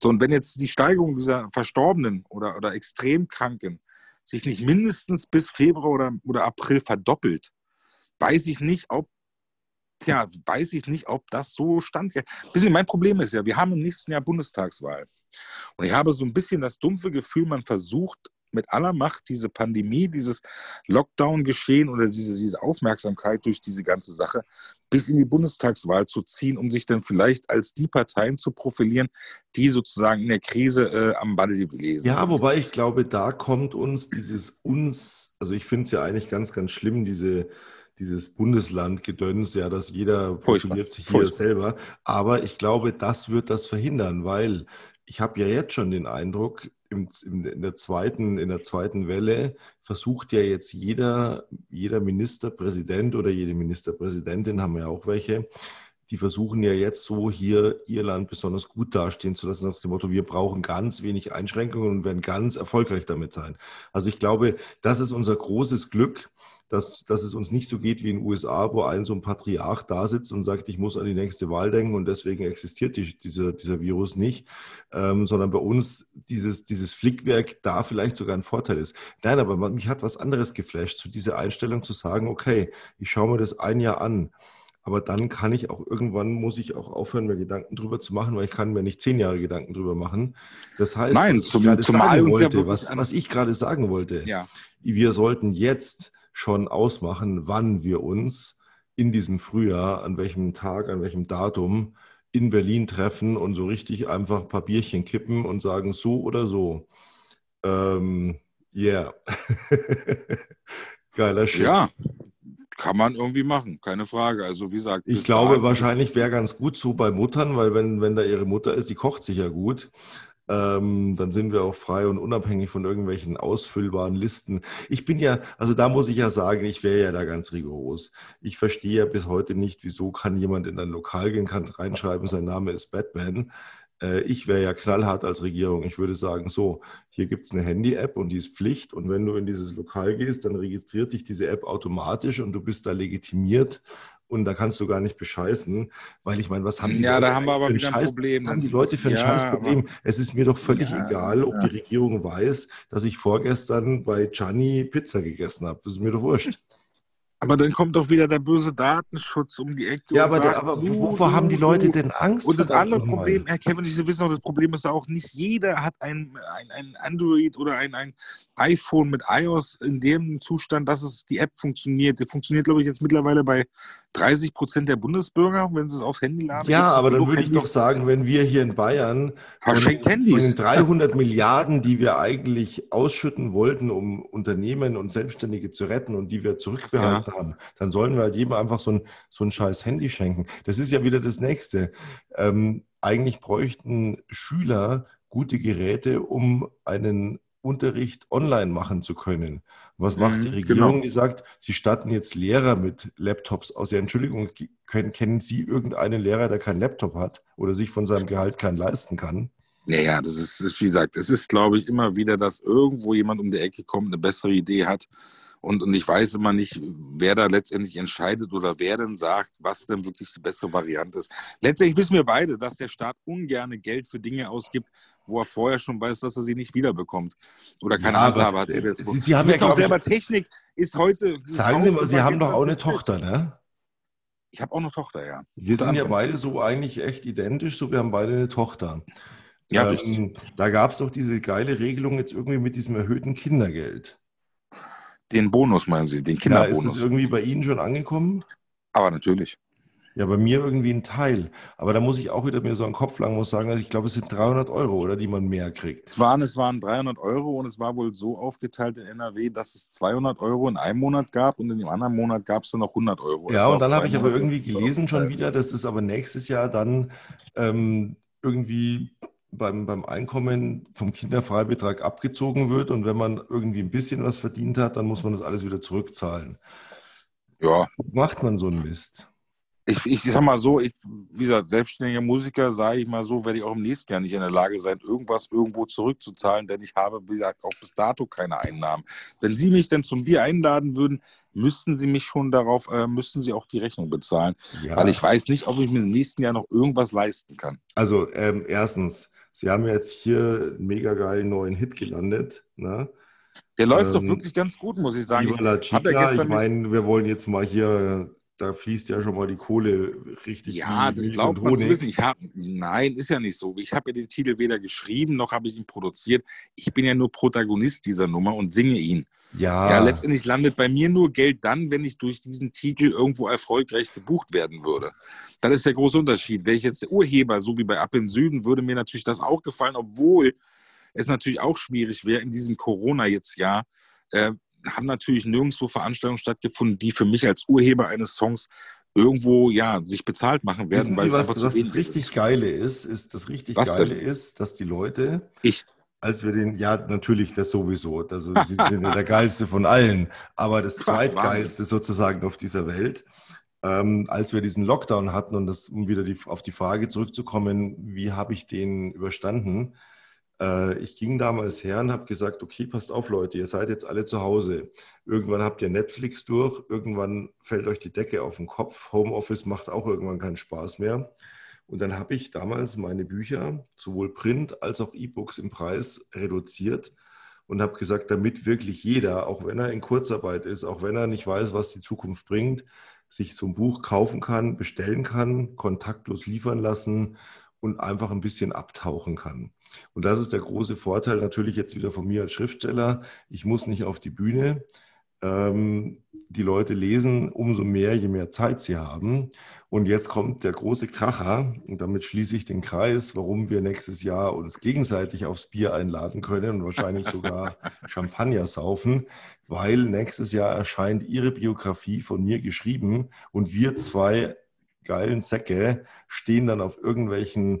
Speaker 2: So, und wenn jetzt die Steigerung dieser Verstorbenen oder, oder extrem Kranken sich nicht mindestens bis Februar oder, oder April verdoppelt, weiß ich nicht, ob ja, weiß ich nicht, ob das so standhält. Bisschen mein Problem ist ja, wir haben im nächsten Jahr Bundestagswahl. Und ich habe so ein bisschen das dumpfe Gefühl, man versucht mit aller Macht diese Pandemie, dieses Lockdown-Geschehen oder diese, diese Aufmerksamkeit durch diese ganze Sache bis in die Bundestagswahl zu ziehen, um sich dann vielleicht als die Parteien zu profilieren, die sozusagen in der Krise äh, am Ball lesen.
Speaker 1: Ja, wobei ich glaube, da kommt uns dieses uns, also ich finde es ja eigentlich ganz, ganz schlimm, diese dieses Bundeslandgedöns, ja, dass jeder profiliert sich hier selber. Aber ich glaube, das wird das verhindern, weil ich habe ja jetzt schon den Eindruck, in, der zweiten, in der zweiten Welle versucht ja jetzt jeder, jeder Ministerpräsident oder jede Ministerpräsidentin, haben wir ja auch welche, die versuchen ja jetzt so hier ihr Land besonders gut dastehen zu lassen, nach dem Motto, wir brauchen ganz wenig Einschränkungen und werden ganz erfolgreich damit sein. Also ich glaube, das ist unser großes Glück, dass, dass es uns nicht so geht wie in den USA, wo ein so ein Patriarch da sitzt und sagt, ich muss an die nächste Wahl denken und deswegen existiert die, dieser, dieser Virus nicht, ähm, sondern bei uns dieses, dieses Flickwerk da vielleicht sogar ein Vorteil ist. Nein, aber mich hat was anderes geflasht, zu so dieser Einstellung zu sagen, okay, ich schaue mir das ein Jahr an. Aber dann kann ich auch irgendwann, muss ich auch aufhören, mir Gedanken drüber zu machen, weil ich kann mir nicht zehn Jahre Gedanken drüber machen. Das heißt,
Speaker 2: Nein,
Speaker 1: was
Speaker 2: zum,
Speaker 1: ich gerade
Speaker 2: sagen
Speaker 1: wollte, was, was ich gerade sagen wollte,
Speaker 2: ja.
Speaker 1: wir sollten jetzt schon ausmachen, wann wir uns in diesem Frühjahr, an welchem Tag, an welchem Datum in Berlin treffen und so richtig einfach Papierchen kippen und sagen, so oder so. Ähm, yeah. <laughs> Geiler Shit.
Speaker 2: Ja, kann man irgendwie machen, keine Frage. Also wie gesagt.
Speaker 1: Ich glaube, wahrscheinlich wäre ganz gut so bei Muttern, weil wenn, wenn da ihre Mutter ist, die kocht sich ja gut. Ähm, dann sind wir auch frei und unabhängig von irgendwelchen ausfüllbaren Listen. Ich bin ja, also da muss ich ja sagen, ich wäre ja da ganz rigoros. Ich verstehe ja bis heute nicht, wieso kann jemand in ein Lokal gehen, kann reinschreiben, sein Name ist Batman. Äh, ich wäre ja knallhart als Regierung. Ich würde sagen, so, hier gibt es eine Handy-App und die ist Pflicht. Und wenn du in dieses Lokal gehst, dann registriert dich diese App automatisch und du bist da legitimiert und da kannst du gar nicht bescheißen, weil ich meine, was haben die
Speaker 2: ja,
Speaker 1: Leute
Speaker 2: da haben wir aber wieder ein Scheiß, Problem.
Speaker 1: haben die Leute für ein ja, Scheißproblem? Es ist mir doch völlig ja, egal, ob ja. die Regierung weiß, dass ich vorgestern bei Gianni Pizza gegessen habe. Das ist mir doch wurscht.
Speaker 2: Aber dann kommt doch wieder der böse Datenschutz um die Ecke.
Speaker 1: Ja, aber, sagt, der, aber wovor haben die Leute denn Angst?
Speaker 2: Und das andere Problem, Herr Kevin, Sie wissen noch, das Problem ist auch, nicht jeder hat ein, ein, ein Android oder ein, ein iPhone mit iOS in dem Zustand, dass es die App funktioniert. Die funktioniert, glaube ich, jetzt mittlerweile bei 30 Prozent der Bundesbürger, wenn sie es aufs Handy laden.
Speaker 1: Ja, aber dann würde ich doch sagen, wenn wir hier in Bayern
Speaker 2: verschenkt Handys.
Speaker 1: Von den 300 Milliarden, die wir eigentlich ausschütten wollten, um Unternehmen und Selbstständige zu retten und die wir zurückbehalten ja. haben, dann sollen wir halt jedem einfach so ein, so ein scheiß Handy schenken. Das ist ja wieder das Nächste. Ähm, eigentlich bräuchten Schüler gute Geräte, um einen Unterricht online machen zu können. Was macht die mhm, Regierung? Genau. Die sagt, sie statten jetzt Lehrer mit Laptops aus. Ja, Entschuldigung, können, kennen Sie irgendeinen Lehrer, der keinen Laptop hat oder sich von seinem Gehalt keinen leisten kann?
Speaker 2: Naja, das ist, wie gesagt, es ist, glaube ich, immer wieder, dass irgendwo jemand um die Ecke kommt, eine bessere Idee hat und, und ich weiß immer nicht, wer da letztendlich entscheidet oder wer denn sagt, was denn wirklich die bessere Variante ist. Letztendlich wissen wir beide, dass der Staat ungern Geld für Dinge ausgibt, wo er vorher schon weiß, dass er sie nicht wiederbekommt. Oder keine ja, Handhabe hat.
Speaker 1: Sie, sie, sie haben ja
Speaker 2: auch selber Technik ist heute.
Speaker 1: Sagen Sie mal, Sie haben doch auch eine Tochter, ne?
Speaker 2: Ich habe auch eine Tochter, ja.
Speaker 1: Wir sind ja beide so eigentlich echt identisch, so wir haben beide eine Tochter.
Speaker 2: Ja, ähm,
Speaker 1: da gab es doch diese geile Regelung jetzt irgendwie mit diesem erhöhten Kindergeld.
Speaker 2: Den Bonus meinen Sie, den Kinderbonus.
Speaker 1: Ja, ist es irgendwie bei Ihnen schon angekommen?
Speaker 2: Aber natürlich.
Speaker 1: Ja, bei mir irgendwie ein Teil. Aber da muss ich auch wieder mir so einen Kopf lang muss sagen, dass ich glaube, es sind 300 Euro, oder die man mehr kriegt.
Speaker 2: Es waren, es waren 300 Euro und es war wohl so aufgeteilt in NRW, dass es 200 Euro in einem Monat gab und in dem anderen Monat gab es dann noch 100 Euro.
Speaker 1: Ja, und dann habe ich aber irgendwie gelesen schon wieder, dass es aber nächstes Jahr dann ähm, irgendwie beim, beim Einkommen vom Kinderfreibetrag abgezogen wird und wenn man irgendwie ein bisschen was verdient hat, dann muss man das alles wieder zurückzahlen.
Speaker 2: Ja.
Speaker 1: Macht man so einen Mist?
Speaker 2: Ich, ich sag mal so, ich, wie gesagt, selbstständiger Musiker, sage ich mal so, werde ich auch im nächsten Jahr nicht in der Lage sein, irgendwas irgendwo zurückzuzahlen, denn ich habe, wie gesagt, auch bis dato keine Einnahmen. Wenn Sie mich denn zum Bier einladen würden, müssten Sie mich schon darauf, äh, müssten Sie auch die Rechnung bezahlen. Ja. Weil ich weiß nicht, ob ich mir im nächsten Jahr noch irgendwas leisten kann.
Speaker 1: Also, ähm, erstens, Sie haben jetzt hier einen mega geilen neuen Hit gelandet. Ne?
Speaker 2: Der läuft ähm, doch wirklich ganz gut, muss ich sagen.
Speaker 1: Ich, Chica, ich meine, wir wollen jetzt mal hier da fließt ja schon mal die Kohle richtig.
Speaker 2: Ja, das glaubt man zu wissen. Ich hab, nein, ist ja nicht so. Ich habe ja den Titel weder geschrieben noch habe ich ihn produziert. Ich bin ja nur Protagonist dieser Nummer und singe ihn.
Speaker 1: Ja.
Speaker 2: Ja, letztendlich landet bei mir nur Geld dann, wenn ich durch diesen Titel irgendwo erfolgreich gebucht werden würde. Das ist der große Unterschied. Wäre ich jetzt der Urheber, so wie bei Ab in Süden, würde mir natürlich das auch gefallen, obwohl es natürlich auch schwierig wäre in diesem Corona jetzt Jahr. Haben natürlich nirgendwo Veranstaltungen stattgefunden, die für mich als Urheber eines Songs irgendwo ja sich bezahlt machen werden.
Speaker 1: Wissen Sie, was, was das richtig ist. Geile ist, ist das richtig was Geile denn? ist, dass die Leute,
Speaker 2: ich,
Speaker 1: als wir den, ja natürlich das sowieso, also Sie sind ja der geilste von allen, aber das <laughs> zweitgeilste sozusagen auf dieser Welt. Ähm, als wir diesen Lockdown hatten und das, um wieder die, auf die Frage zurückzukommen, wie habe ich den überstanden? Äh, ich ging damals her und habe gesagt, okay, passt auf Leute, ihr seid jetzt alle zu Hause. Irgendwann habt ihr Netflix durch, irgendwann fällt euch die Decke auf den Kopf. Homeoffice macht auch irgendwann keinen Spaß mehr. Und dann habe ich damals meine Bücher, sowohl Print als auch E-Books im Preis reduziert und habe gesagt, damit wirklich jeder, auch wenn er in Kurzarbeit ist, auch wenn er nicht weiß, was die Zukunft bringt, sich so ein Buch kaufen kann, bestellen kann, kontaktlos liefern lassen und einfach ein bisschen abtauchen kann. Und das ist der große Vorteil natürlich jetzt wieder von mir als Schriftsteller. Ich muss nicht auf die Bühne. Ähm, die Leute lesen umso mehr, je mehr Zeit sie haben. Und jetzt kommt der große Kracher, und damit schließe ich den Kreis, warum wir nächstes Jahr uns gegenseitig aufs Bier einladen können und wahrscheinlich sogar <laughs> Champagner saufen, weil nächstes Jahr erscheint Ihre Biografie von mir geschrieben und wir zwei geilen Säcke stehen dann auf irgendwelchen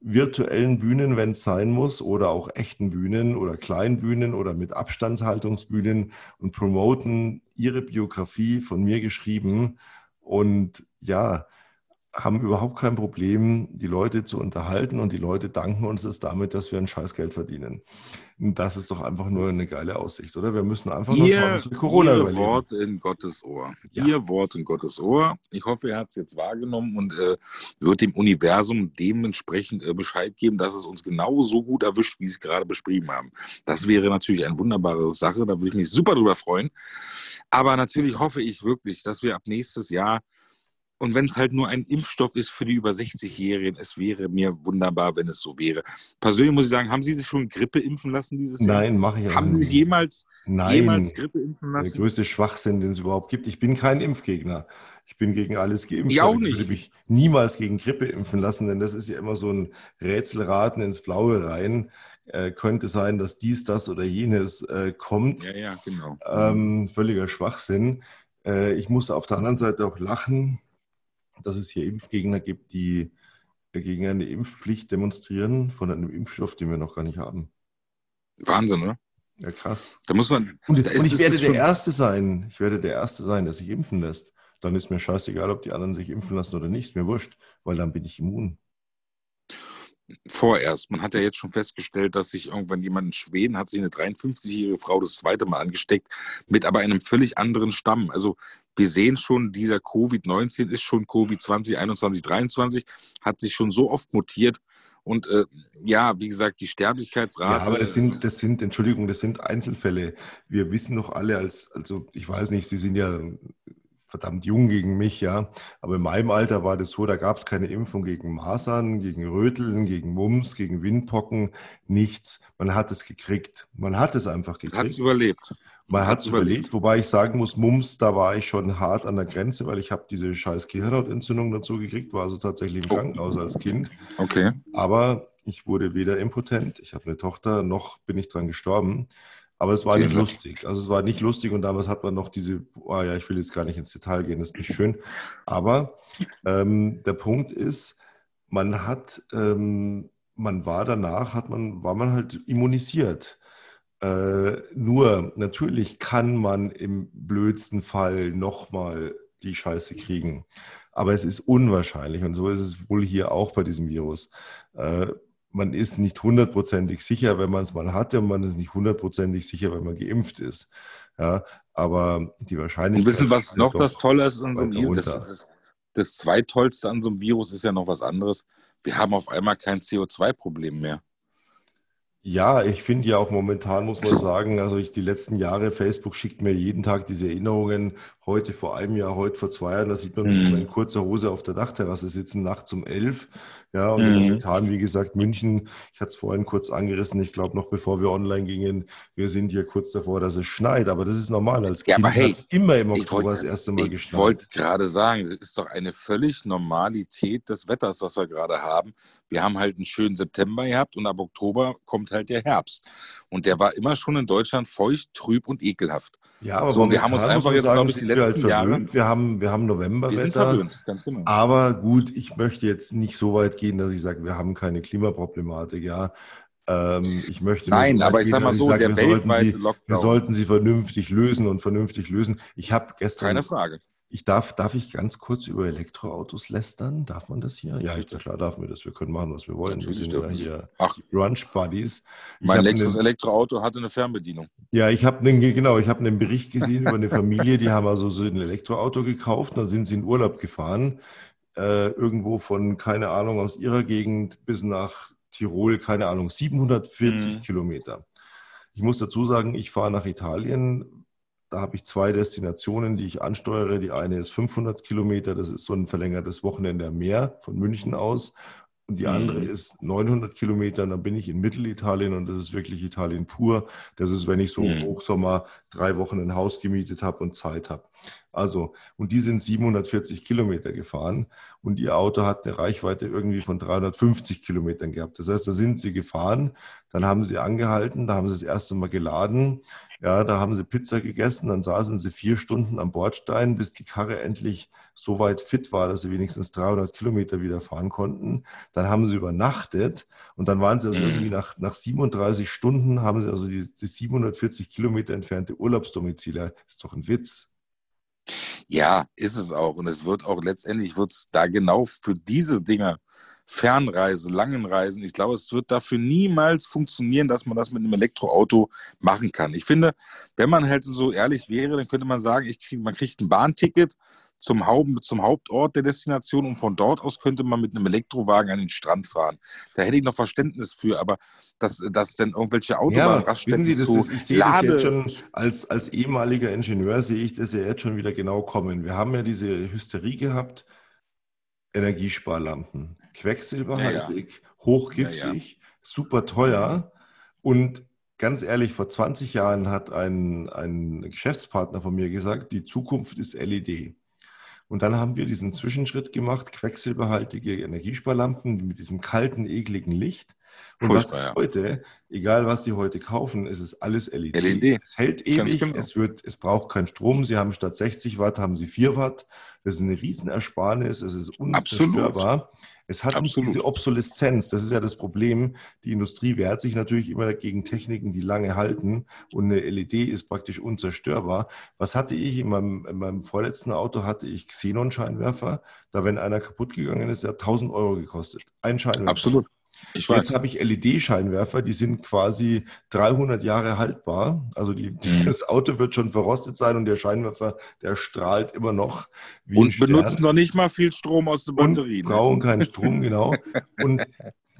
Speaker 1: virtuellen Bühnen, wenn es sein muss, oder auch echten Bühnen oder Kleinbühnen oder mit Abstandshaltungsbühnen und promoten ihre Biografie von mir geschrieben. Und ja, haben überhaupt kein Problem, die Leute zu unterhalten und die Leute danken uns das damit, dass wir ein Scheißgeld verdienen. Das ist doch einfach nur eine geile Aussicht, oder? Wir müssen einfach
Speaker 2: nur schauen, dass wir Corona ihr überleben. Wort in Gottes Ohr. Ja. Ihr Wort in Gottes Ohr. Ich hoffe, er hat es jetzt wahrgenommen und äh, wird dem Universum dementsprechend äh, Bescheid geben, dass es uns genauso gut erwischt, wie Sie es gerade beschrieben haben. Das wäre natürlich eine wunderbare Sache. Da würde ich mich super drüber freuen. Aber natürlich hoffe ich wirklich, dass wir ab nächstes Jahr und wenn es halt nur ein Impfstoff ist für die über 60-Jährigen, es wäre mir wunderbar, wenn es so wäre. Persönlich muss ich sagen, haben Sie sich schon Grippe impfen lassen dieses
Speaker 1: Jahr? Nein, mache ich
Speaker 2: nicht. Haben Sie sich jemals,
Speaker 1: Nein, jemals Grippe impfen lassen? Der größte Schwachsinn, den es überhaupt gibt. Ich bin kein Impfgegner. Ich bin gegen alles geimpft.
Speaker 2: Ich auch nicht. Ich
Speaker 1: würde mich niemals gegen Grippe impfen lassen, denn das ist ja immer so ein Rätselraten ins Blaue rein. Äh, könnte sein, dass dies, das oder jenes äh, kommt.
Speaker 2: Ja, ja, genau.
Speaker 1: Ähm, völliger Schwachsinn. Äh, ich muss auf der anderen Seite auch lachen dass es hier Impfgegner gibt, die gegen eine Impfpflicht demonstrieren von einem Impfstoff, den wir noch gar nicht haben.
Speaker 2: Wahnsinn, ne?
Speaker 1: Ja, krass.
Speaker 2: Da muss man.
Speaker 1: Und, und ich werde der Erste sein. Ich werde der Erste sein, der sich impfen lässt. Dann ist mir scheißegal, ob die anderen sich impfen lassen oder nicht. Ist mir wurscht, weil dann bin ich immun
Speaker 2: vorerst. Man hat ja jetzt schon festgestellt, dass sich irgendwann jemand in Schweden hat sich eine 53-jährige Frau das zweite Mal angesteckt, mit aber einem völlig anderen Stamm. Also wir sehen schon, dieser Covid-19 ist schon Covid 2021, 2023, hat sich schon so oft mutiert. Und äh, ja, wie gesagt, die Sterblichkeitsrate. Ja,
Speaker 1: aber das sind, das sind, Entschuldigung, das sind Einzelfälle. Wir wissen doch alle als, also ich weiß nicht, Sie sind ja verdammt jung gegen mich, ja. Aber in meinem Alter war das so, da gab es keine Impfung gegen Masern, gegen Röteln, gegen Mumps, gegen Windpocken, nichts. Man hat es gekriegt. Man hat es einfach gekriegt. Hat es
Speaker 2: überlebt.
Speaker 1: Man hat es überlegt, wobei ich sagen muss, Mums, da war ich schon hart an der Grenze, weil ich habe diese scheiß Gehirnhautentzündung dazu gekriegt, war also tatsächlich im oh. Krankenhaus als Kind.
Speaker 2: Okay.
Speaker 1: Aber ich wurde weder impotent, ich habe eine Tochter, noch bin ich dran gestorben. Aber es war nicht lustig. Also es war nicht lustig und damals hat man noch diese, oh ja, ich will jetzt gar nicht ins Detail gehen, das ist nicht schön. Aber ähm, der Punkt ist, man hat, ähm, man war danach, hat man, war man halt immunisiert. Äh, nur natürlich kann man im blödsten Fall nochmal die Scheiße kriegen. Aber es ist unwahrscheinlich und so ist es wohl hier auch bei diesem Virus. Äh, man ist nicht hundertprozentig sicher, wenn man es mal hatte, und man ist nicht hundertprozentig sicher, wenn man geimpft ist. Ja, aber die Wahrscheinlichkeit.
Speaker 2: Und wissen, was noch das Tolle ist an so einem Virus? Das, das, das Zweitollste an so einem Virus ist ja noch was anderes. Wir haben auf einmal kein CO2-Problem mehr.
Speaker 1: Ja, ich finde ja auch momentan, muss man <clears throat> sagen, also ich die letzten Jahre, Facebook schickt mir jeden Tag diese Erinnerungen, heute vor einem Jahr, heute vor zwei Jahren, da sieht man mich mhm. in kurzer Hose auf der Dachterrasse sitzen, nachts um elf. Ja, und mhm. momentan, wie gesagt, München, ich hatte es vorhin kurz angerissen, ich glaube noch bevor wir online gingen, wir sind hier kurz davor, dass es schneit, aber das ist normal. Als
Speaker 2: ja, Kind aber hey,
Speaker 1: immer im Oktober wollt, das erste Mal
Speaker 2: ich
Speaker 1: geschneit.
Speaker 2: Ich wollte gerade sagen, das ist doch eine völlig Normalität des Wetters, was wir gerade haben. Wir haben halt einen schönen September gehabt und ab Oktober kommt halt der Herbst. Und der war immer schon in Deutschland feucht, trüb und ekelhaft.
Speaker 1: Ja, aber so, wir haben uns einfach jetzt, glaube ich, die letzten halt Jahre. Wir haben, wir haben November.
Speaker 2: Wir sind verwöhnt, ganz genau.
Speaker 1: Aber gut, ich möchte jetzt nicht so weit gehen, dass ich sage, wir haben keine Klimaproblematik, ja. Ähm, ich möchte
Speaker 2: Nein, aber ich sage mal so, sage, der
Speaker 1: wir weltweite sie, Lockdown. Wir sollten sie vernünftig lösen und vernünftig lösen. Ich habe gestern.
Speaker 2: Keine Frage.
Speaker 1: Ich darf, darf ich ganz kurz über Elektroautos lästern? Darf man das hier? Ja, ich, klar darf man das. Wir können machen, was wir wollen.
Speaker 2: Natürlich
Speaker 1: wir
Speaker 2: sind ja hier
Speaker 1: Ach, Brunch Buddies.
Speaker 2: mein nächstes Elektroauto hatte eine Fernbedienung.
Speaker 1: Ja, ich habe einen, genau, ich habe einen Bericht gesehen über eine Familie, die haben also so ein Elektroauto gekauft, dann sind sie in Urlaub gefahren, äh, irgendwo von, keine Ahnung, aus ihrer Gegend bis nach Tirol, keine Ahnung, 740 mhm. Kilometer. Ich muss dazu sagen, ich fahre nach Italien, da habe ich zwei Destinationen, die ich ansteuere. Die eine ist 500 Kilometer, das ist so ein verlängertes Wochenende am Meer von München aus. Und die andere mhm. ist 900 Kilometer, und dann bin ich in Mittelitalien und das ist wirklich Italien pur. Das ist, wenn ich so im mhm. Hochsommer drei Wochen ein Haus gemietet habe und Zeit habe. Also, und die sind 740 Kilometer gefahren und ihr Auto hat eine Reichweite irgendwie von 350 Kilometern gehabt. Das heißt, da sind sie gefahren, dann haben sie angehalten, da haben sie das erste Mal geladen, ja, da haben sie Pizza gegessen, dann saßen sie vier Stunden am Bordstein, bis die Karre endlich so weit fit war, dass sie wenigstens 300 Kilometer wieder fahren konnten. Dann haben sie übernachtet und dann waren sie also irgendwie mhm. nach, nach 37 Stunden, haben sie also die, die 740 Kilometer entfernte Urlaubsdomizile. Ist doch ein Witz.
Speaker 2: Ja, ist es auch. Und es wird auch letztendlich wird es da genau für diese Dinge, Fernreisen, langen Reisen, ich glaube, es wird dafür niemals funktionieren, dass man das mit einem Elektroauto machen kann. Ich finde, wenn man halt so ehrlich wäre, dann könnte man sagen, ich krieg, man kriegt ein Bahnticket zum, Haupt, zum Hauptort der Destination und von dort aus könnte man mit einem Elektrowagen an den Strand fahren. Da hätte ich noch Verständnis für, aber dass, dass dann irgendwelche Autobahnraststätten
Speaker 1: ja, so das, ich sehe Lade das jetzt schon als, als ehemaliger Ingenieur sehe ich das ja jetzt schon wieder genau kommen. Wir haben ja diese Hysterie Energiesparlampen, quecksilberhaltig, ja, ja. hochgiftig, super teuer und ganz ehrlich, vor 20 Jahren hat ein, ein Geschäftspartner von mir gesagt, die Zukunft ist LED. Und dann haben wir diesen Zwischenschritt gemacht, quecksilberhaltige Energiesparlampen mit diesem kalten, ekligen Licht. Und Furchtbar, was ja. heute, egal was Sie heute kaufen, ist es alles LED.
Speaker 2: LED.
Speaker 1: Es hält ewig, genau. es, wird, es braucht keinen Strom. Sie haben statt 60 Watt, haben Sie 4 Watt. Das ist eine Riesenersparnis, es ist unzerstörbar. Absolut. Es hat Absolut. nicht diese Obsoleszenz. Das ist ja das Problem. Die Industrie wehrt sich natürlich immer gegen Techniken, die lange halten. Und eine LED ist praktisch unzerstörbar. Was hatte ich in meinem, in meinem vorletzten Auto? Hatte ich Xenon-Scheinwerfer. Da, wenn einer kaputt gegangen ist, der hat 1000 Euro gekostet. Ein Scheinwerfer.
Speaker 2: Absolut.
Speaker 1: Ich weiß. Jetzt habe ich LED-Scheinwerfer, die sind quasi 300 Jahre haltbar. Also die, <laughs> mhm. das Auto wird schon verrostet sein und der Scheinwerfer, der strahlt immer noch.
Speaker 2: und benutzt noch nicht mal viel Strom aus der Batterie.
Speaker 1: Ne? brauchen keinen Strom, <laughs> genau. Und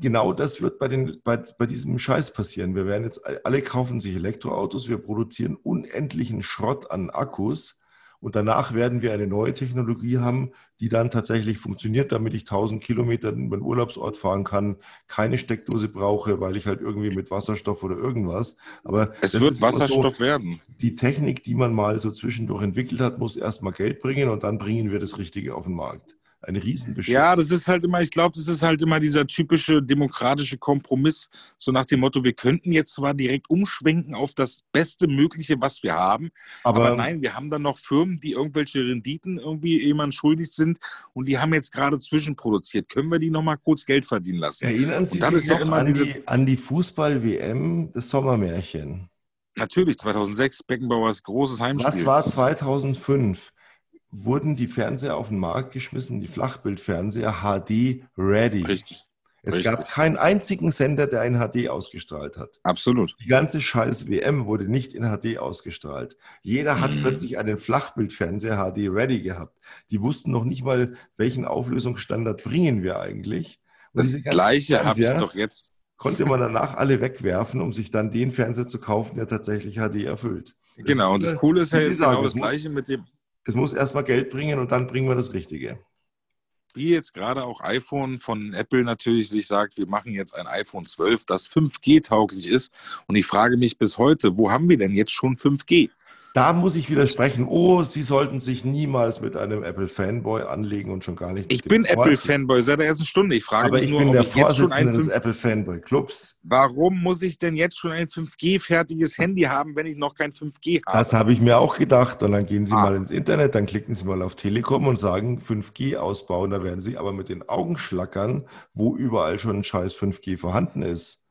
Speaker 1: genau das wird bei, den, bei, bei diesem Scheiß passieren. Wir werden jetzt, alle kaufen sich Elektroautos, wir produzieren unendlichen Schrott an Akkus Und danach werden wir eine neue Technologie haben, die dann tatsächlich funktioniert, damit ich 1000 Kilometer in meinen Urlaubsort fahren kann, keine Steckdose brauche, weil ich halt irgendwie mit Wasserstoff oder irgendwas. Aber
Speaker 2: es wird Wasserstoff so, werden.
Speaker 1: Die Technik, die man mal so zwischendurch entwickelt hat, muss erstmal Geld bringen und dann bringen wir das Richtige auf den Markt ein Riesenbeschiss.
Speaker 2: Ja, das ist halt immer, ich glaube, das ist halt immer dieser typische demokratische Kompromiss, so nach dem Motto, wir könnten jetzt zwar direkt umschwenken auf das Beste Mögliche, was wir haben, aber, aber nein, wir haben dann noch Firmen, die irgendwelche Renditen irgendwie jemand schuldig sind und die haben jetzt gerade zwischenproduziert. Können wir die nochmal kurz Geld verdienen lassen?
Speaker 1: Erinnern Sie sich noch ja an, die, an die Fußball-WM, das Sommermärchen?
Speaker 2: Natürlich, 2006, Beckenbauers großes Heimspiel.
Speaker 1: Was war 2005? Wurden die Fernseher auf den Markt geschmissen, die Flachbildfernseher HD Ready.
Speaker 2: Richtig.
Speaker 1: Es Richtig. gab keinen einzigen Sender, der in HD ausgestrahlt hat.
Speaker 2: Absolut.
Speaker 1: Die ganze scheiß WM wurde nicht in HD ausgestrahlt. Jeder hat mm. plötzlich einen Flachbildfernseher HD Ready gehabt. Die wussten noch nicht mal, welchen Auflösungsstandard bringen wir eigentlich.
Speaker 2: Und das gleiche habe ich doch jetzt.
Speaker 1: Konnte man danach alle wegwerfen, um sich dann den Fernseher zu kaufen, der tatsächlich HD erfüllt.
Speaker 2: Das genau, und das Coole ist ja jetzt genau das Gleiche mit dem,
Speaker 1: es muss erstmal Geld bringen und dann bringen wir das Richtige.
Speaker 2: Wie jetzt gerade auch iPhone von Apple natürlich sich sagt, wir machen jetzt ein iPhone 12, das 5G-tauglich ist. Und ich frage mich bis heute, wo haben wir denn jetzt schon 5G?
Speaker 1: Da muss ich widersprechen. Oh, Sie sollten sich niemals mit einem Apple-Fanboy anlegen und schon gar nicht.
Speaker 2: Ich bin Apple-Fanboy seit der ersten Stunde. Ich frage
Speaker 1: Aber
Speaker 2: mich
Speaker 1: ich
Speaker 2: nur,
Speaker 1: bin
Speaker 2: ob
Speaker 1: der
Speaker 2: ich jetzt schon
Speaker 1: ein des Apple-Fanboy-Clubs.
Speaker 2: Warum muss ich denn jetzt schon ein 5G-fertiges Handy haben, wenn ich noch kein 5G habe?
Speaker 1: Das habe ich mir auch gedacht. Und dann gehen Sie ah. mal ins Internet, dann klicken Sie mal auf Telekom und sagen 5G ausbauen. Da werden Sie aber mit den Augen schlackern, wo überall schon ein scheiß 5G vorhanden ist.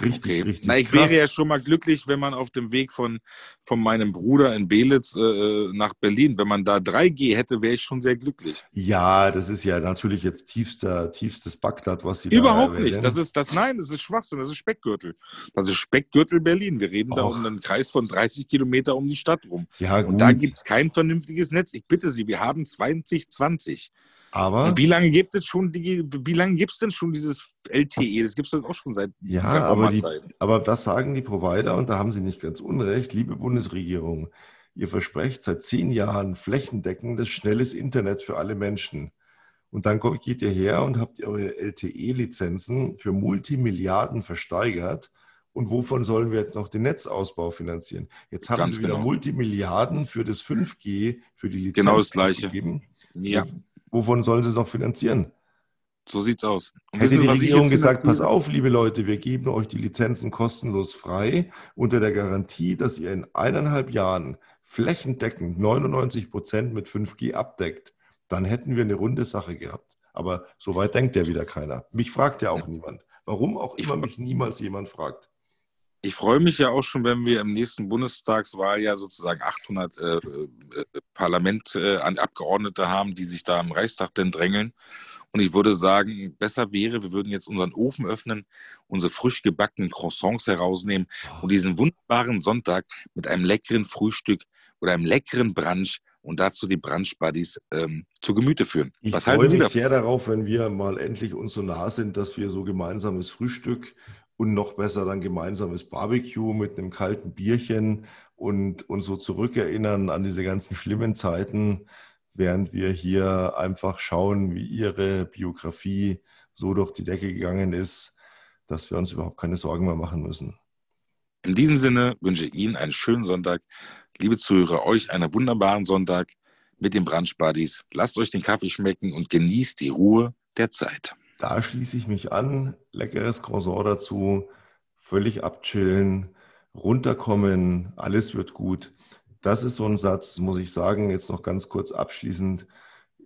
Speaker 1: Richtig, okay. richtig.
Speaker 2: Na, ich krass. wäre ja schon mal glücklich, wenn man auf dem Weg von, von meinem Bruder in Belitz äh, nach Berlin, wenn man da 3G hätte, wäre ich schon sehr glücklich.
Speaker 1: Ja, das ist ja natürlich jetzt tiefster, tiefstes Bagdad, was Sie
Speaker 2: Überhaupt da nicht. Das ist das, nein, das ist Schwachsinn, das ist Speckgürtel. Das ist Speckgürtel Berlin. Wir reden Och. da um einen Kreis von 30 Kilometer um die Stadt rum. Ja, gut. Und da gibt es kein vernünftiges Netz. Ich bitte Sie, wir haben 2020.
Speaker 1: Aber Und
Speaker 2: wie lange gibt es schon die, wie lange gibt es denn schon dieses LTE? Das gibt es auch schon seit
Speaker 1: Ja, aber, die, aber das sagen die Provider und da haben sie nicht ganz unrecht, liebe Bundesregierung. Ihr versprecht seit zehn Jahren flächendeckendes, schnelles Internet für alle Menschen. Und dann geht ihr her und habt eure LTE-Lizenzen für Multimilliarden versteigert. Und wovon sollen wir jetzt noch den Netzausbau finanzieren? Jetzt haben Ganz sie wieder genau. Multimilliarden für das 5G, für die
Speaker 2: Lizenzen genau das Gleiche. gegeben.
Speaker 1: Ja. Wovon sollen sie es noch finanzieren?
Speaker 2: So sieht's aus.
Speaker 1: Und Hätte die Regierung gesagt, pass auf, liebe Leute, wir geben euch die Lizenzen kostenlos frei unter der Garantie, dass ihr in eineinhalb Jahren flächendeckend 99 Prozent mit 5G abdeckt, dann hätten wir eine runde Sache gehabt. Aber so weit denkt ja wieder keiner. Mich fragt ja auch niemand. Warum auch immer mich niemals jemand fragt.
Speaker 2: Ich freue mich ja auch schon, wenn wir im nächsten Bundestagswahl ja sozusagen 800 äh, äh, Parlamentabgeordnete äh, haben, die sich da im Reichstag denn drängeln. Und ich würde sagen, besser wäre, wir würden jetzt unseren Ofen öffnen, unsere frisch gebackenen Croissants herausnehmen und diesen wunderbaren Sonntag mit einem leckeren Frühstück oder einem leckeren Brunch und dazu die Brunch-Buddies ähm, zu Gemüte führen.
Speaker 1: Ich Was freue mich sehr darauf, wenn wir mal endlich uns so nah sind, dass wir so gemeinsames Frühstück und noch besser dann gemeinsames Barbecue mit einem kalten Bierchen und uns so zurückerinnern an diese ganzen schlimmen Zeiten, während wir hier einfach schauen, wie ihre Biografie so durch die Decke gegangen ist, dass wir uns überhaupt keine Sorgen mehr machen müssen.
Speaker 2: In diesem Sinne wünsche ich Ihnen einen schönen Sonntag. Liebe Zuhörer, euch einen wunderbaren Sonntag mit den Brunch Buddies. Lasst euch den Kaffee schmecken und genießt die Ruhe der Zeit.
Speaker 1: Da schließe ich mich an. Leckeres Croissant dazu, völlig abchillen, runterkommen, alles wird gut. Das ist so ein Satz, muss ich sagen, jetzt noch ganz kurz abschließend.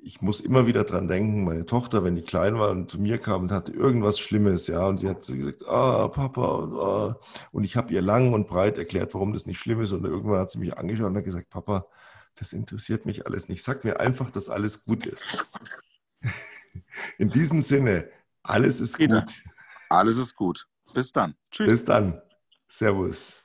Speaker 1: Ich muss immer wieder dran denken, meine Tochter, wenn die klein war und zu mir kam und hatte irgendwas Schlimmes, ja, und sie hat so gesagt, ah, Papa, ah. und ich habe ihr lang und breit erklärt, warum das nicht schlimm ist, und irgendwann hat sie mich angeschaut und hat gesagt, Papa, das interessiert mich alles nicht. Sag mir einfach, dass alles gut ist. In diesem Sinne, alles ist Peter, gut.
Speaker 2: Alles ist gut. Bis dann.
Speaker 1: Tschüss. Bis dann. Servus.